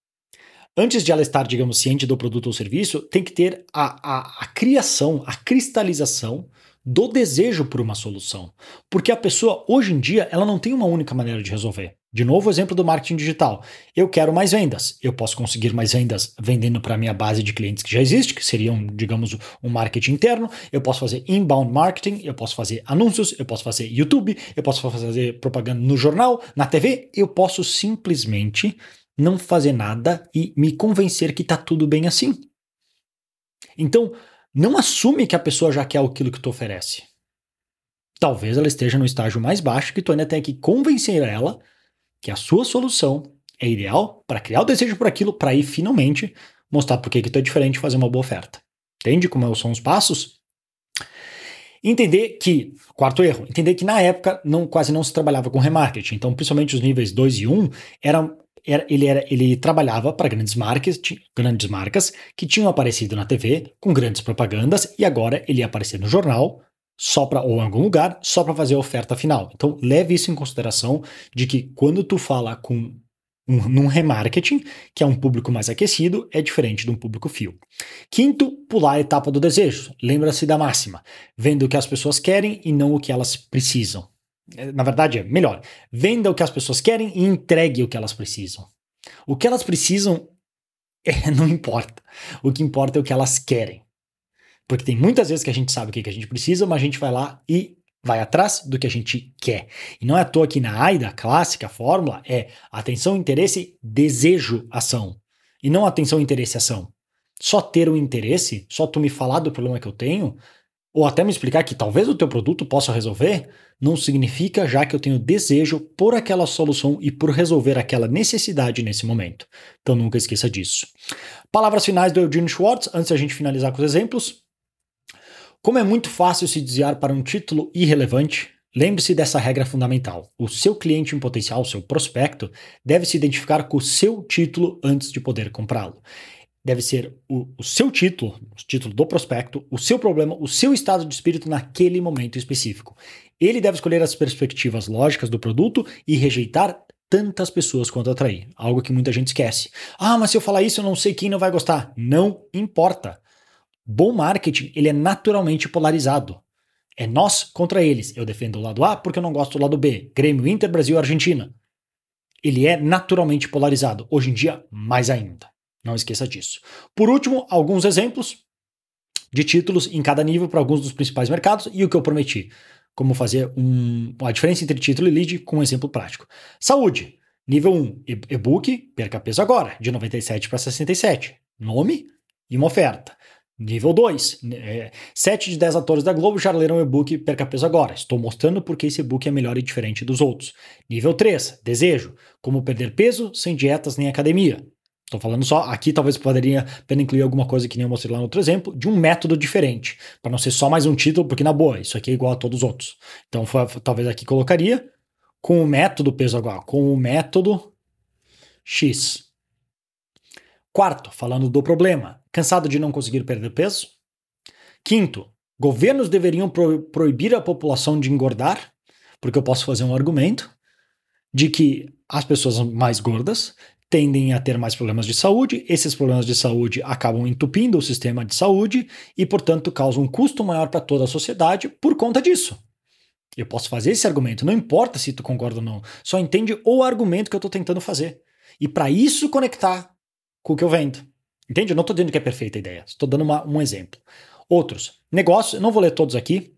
antes de ela estar, digamos, ciente do produto ou serviço, tem que ter a, a, a criação, a cristalização do desejo por uma solução. Porque a pessoa, hoje em dia, ela não tem uma única maneira de resolver. De novo, exemplo do marketing digital. Eu quero mais vendas. Eu posso conseguir mais vendas vendendo para a minha base de clientes que já existe, que seriam, digamos, um marketing interno. Eu posso fazer inbound marketing, eu posso fazer anúncios, eu posso fazer YouTube, eu posso fazer propaganda no jornal, na TV. Eu posso simplesmente não fazer nada e me convencer que está tudo bem assim. Então, não assume que a pessoa já quer aquilo que tu oferece. Talvez ela esteja no estágio mais baixo que tu ainda tem que convencer ela que a sua solução é ideal para criar o desejo por aquilo, para ir finalmente mostrar por que tu é diferente e fazer uma boa oferta. Entende como são os passos? Entender que, quarto erro, entender que na época não, quase não se trabalhava com remarketing. Então, principalmente os níveis 2 e 1, um, eram era, ele, era, ele trabalhava para grandes marcas, grandes marcas que tinham aparecido na TV com grandes propagandas e agora ele ia aparecer no jornal só para ou em algum lugar só para fazer a oferta final. Então leve isso em consideração de que quando tu fala com um, num remarketing, que é um público mais aquecido, é diferente de um público fio. Quinto, pular a etapa do desejo. Lembra-se da máxima: vendo o que as pessoas querem e não o que elas precisam. É, na verdade, é melhor. Venda o que as pessoas querem e entregue o que elas precisam. O que elas precisam <laughs> é, não importa. O que importa é o que elas querem. Porque tem muitas vezes que a gente sabe o que, a gente precisa, mas a gente vai lá e vai atrás do que a gente quer. E não é à toa que na AIDA, clássica, a fórmula é atenção, interesse, desejo, ação. E não atenção, interesse, ação. Só ter o interesse, só tu me falar do problema que eu tenho, ou até me explicar que talvez o teu produto possa resolver, não significa já que eu tenho desejo por aquela solução e por resolver aquela necessidade nesse momento. Então nunca esqueça disso. Palavras finais do Eugene Schwartz, antes da gente finalizar com os exemplos. Como é muito fácil se desviar para um título irrelevante, lembre-se dessa regra fundamental. O seu cliente em potencial, o seu prospecto, deve se identificar com o seu título antes de poder comprá-lo deve ser o, o, seu título, o título do prospecto, o seu problema, o seu estado de espírito naquele momento específico. Ele deve escolher as perspectivas lógicas do produto e rejeitar tantas pessoas quanto atrair. Algo que muita gente esquece. Ah, mas se eu falar isso, eu não sei quem não vai gostar. Não importa. Bom marketing, ele é naturalmente polarizado. É nós contra eles. Eu defendo o lado A porque eu não gosto do lado B. Grêmio, Inter, Brasil, Argentina. Ele é naturalmente polarizado. Hoje em dia, mais ainda. Não esqueça disso. Por último, alguns exemplos de títulos em cada nível para alguns dos principais mercados e o que eu prometi. Como fazer um, a diferença entre título e lead com um exemplo prático. Saúde. Nível 1, e-book, perca peso agora, de 97 para 67. Nome e uma oferta. Nível 2, é, 7 de 10 atores da Globo já leram o e-book Perca Peso Agora. Estou mostrando porque esse e-book é melhor e diferente dos outros. Nível 3, desejo. Como perder peso sem dietas nem academia. Estou falando só, aqui talvez poderia pena incluir alguma coisa que nem eu mostrei lá no outro exemplo, de um método diferente, para não ser só mais um título, porque na boa, isso aqui é igual a todos os outros. Então foi, talvez aqui colocaria com o método peso igual, com o método X. Quarto, falando do problema, cansado de não conseguir perder peso? Quinto, governos deveriam pro proibir a população de engordar, porque eu posso fazer um argumento de que as pessoas mais gordas tendem a ter mais problemas de saúde, esses problemas de saúde acabam entupindo o sistema de saúde e, portanto, causam um custo maior para toda a sociedade por conta disso. Eu posso fazer esse argumento, não importa se tu concorda ou não, só entende o argumento que eu estou tentando fazer. E para isso conectar com o que eu vendo. Entende? Eu não estou dizendo que é perfeita a ideia, estou dando uma, um exemplo. Outros, negócios, não vou ler todos aqui,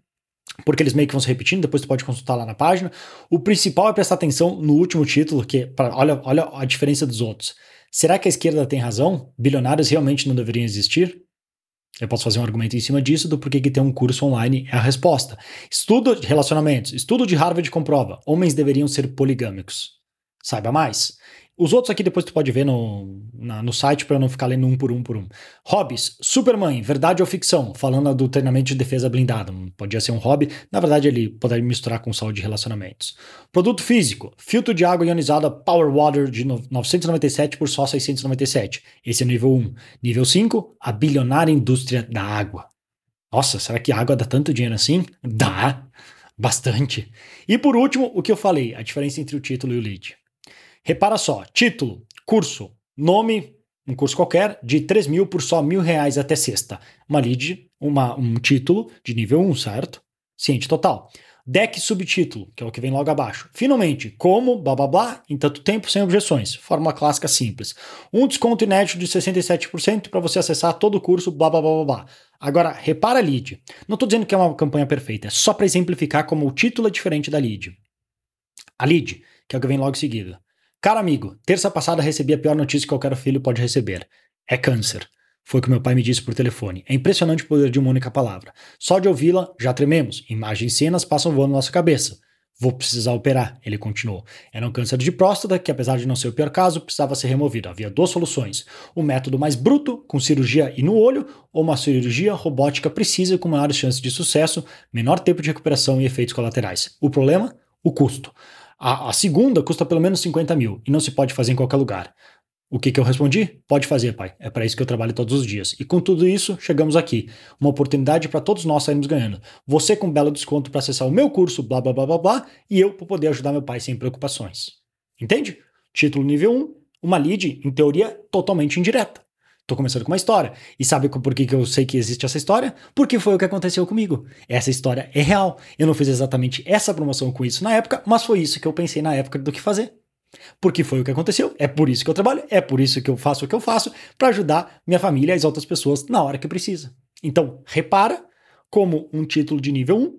porque eles meio que vão se repetindo, depois tu pode consultar lá na página. O principal é prestar atenção no último título, que pra, olha, olha a diferença dos outros. Será que a esquerda tem razão? Bilionários realmente não deveriam existir? Eu posso fazer um argumento em cima disso do porquê que ter um curso online é a resposta. Estudo de relacionamentos. Estudo de Harvard comprova. Homens deveriam ser poligâmicos. Saiba mais. Os outros aqui depois tu pode ver no, na, no site para não ficar lendo um por um por um. Hobbies, Superman, verdade ou ficção? Falando do treinamento de defesa blindada. Podia ser um hobby, na verdade ele poderia misturar com saúde de relacionamentos. Produto físico, filtro de água ionizada Power Water de 997 por só 697. Esse é nível 1. Nível 5, a bilionária indústria da água. Nossa, será que a água dá tanto dinheiro assim? Dá! Bastante. E por último, o que eu falei, a diferença entre o título e o lead. Repara só, título, curso, nome, um curso qualquer, de 3 mil por só mil reais até sexta. Uma lead, uma, um título de nível 1, certo? Ciente total. Deck subtítulo, que é o que vem logo abaixo. Finalmente, como, blá blá blá, em tanto tempo sem objeções. Fórmula clássica simples. Um desconto inédito de 67% para você acessar todo o curso, blá blá blá blá blá. Agora, repara a lead. Não estou dizendo que é uma campanha perfeita, é só para exemplificar como o título é diferente da lead. A lead, que é o que vem logo em seguida. Caro amigo, terça passada recebi a pior notícia que qualquer filho pode receber. É câncer. Foi o que meu pai me disse por telefone. É impressionante o poder de uma única palavra. Só de ouvi-la, já trememos. Imagens e cenas passam voando na nossa cabeça. Vou precisar operar, ele continuou. Era um câncer de próstata que, apesar de não ser o pior caso, precisava ser removido. Havia duas soluções: o método mais bruto, com cirurgia e no olho, ou uma cirurgia robótica precisa com maiores chances de sucesso, menor tempo de recuperação e efeitos colaterais. O problema? O custo. A, a, segunda custa pelo menos 50 mil e não se pode fazer em qualquer lugar. O que, que eu respondi? Pode fazer, pai. É para isso que eu trabalho todos os dias. E com tudo isso, chegamos aqui. Uma oportunidade para todos nós sairmos ganhando. Você com um belo desconto para acessar o meu curso, blá blá blá blá blá, e eu para poder ajudar meu pai sem preocupações. Entende? Título nível 1, uma lead, em teoria, totalmente indireta. Tô começando com uma história. E sabe por que, que eu sei que existe essa história? Porque foi o que aconteceu comigo. Essa história é real. Eu não fiz exatamente essa promoção com isso na época, mas foi isso que eu pensei na época do que fazer. Porque foi o que aconteceu, é por isso que eu trabalho, é por isso que eu faço o que eu faço, para ajudar minha família e as outras pessoas na hora que precisa. Então, repara como um título de nível 1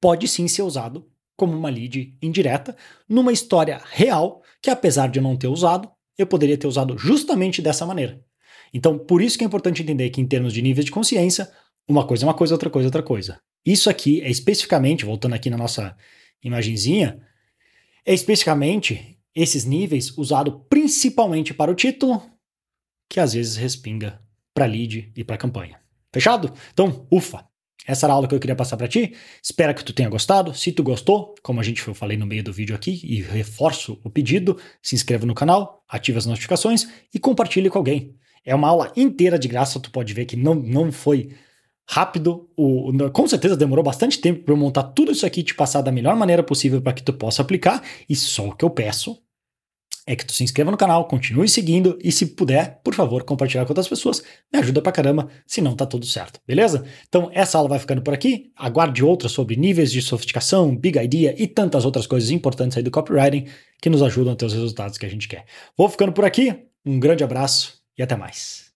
pode sim ser usado como uma lead indireta numa história real que, apesar de eu não ter usado, eu poderia ter usado justamente dessa maneira. Então, por isso que é importante entender que, em termos de níveis de consciência, uma coisa é uma coisa, outra coisa é outra coisa. Isso aqui é especificamente, voltando aqui na nossa imagenzinha, é especificamente esses níveis usado principalmente para o título, que às vezes respinga para lead e para campanha. Fechado? Então, ufa! Essa era a aula que eu queria passar para ti. Espero que tu tenha gostado. Se tu gostou, como a gente eu falei no meio do vídeo aqui e reforço o pedido, se inscreva no canal, ative as notificações e compartilhe com alguém. É uma aula inteira de graça, tu pode ver que não, não foi rápido. O, com certeza demorou bastante tempo para eu montar tudo isso aqui e te passar da melhor maneira possível para que tu possa aplicar. E só o que eu peço é que tu se inscreva no canal, continue seguindo e se puder, por favor, compartilhar com outras pessoas. Me ajuda pra caramba, senão tá tudo certo, beleza? Então essa aula vai ficando por aqui. Aguarde outras sobre níveis de sofisticação, big idea e tantas outras coisas importantes aí do copywriting que nos ajudam a ter os resultados que a gente quer. Vou ficando por aqui. Um grande abraço e até mais.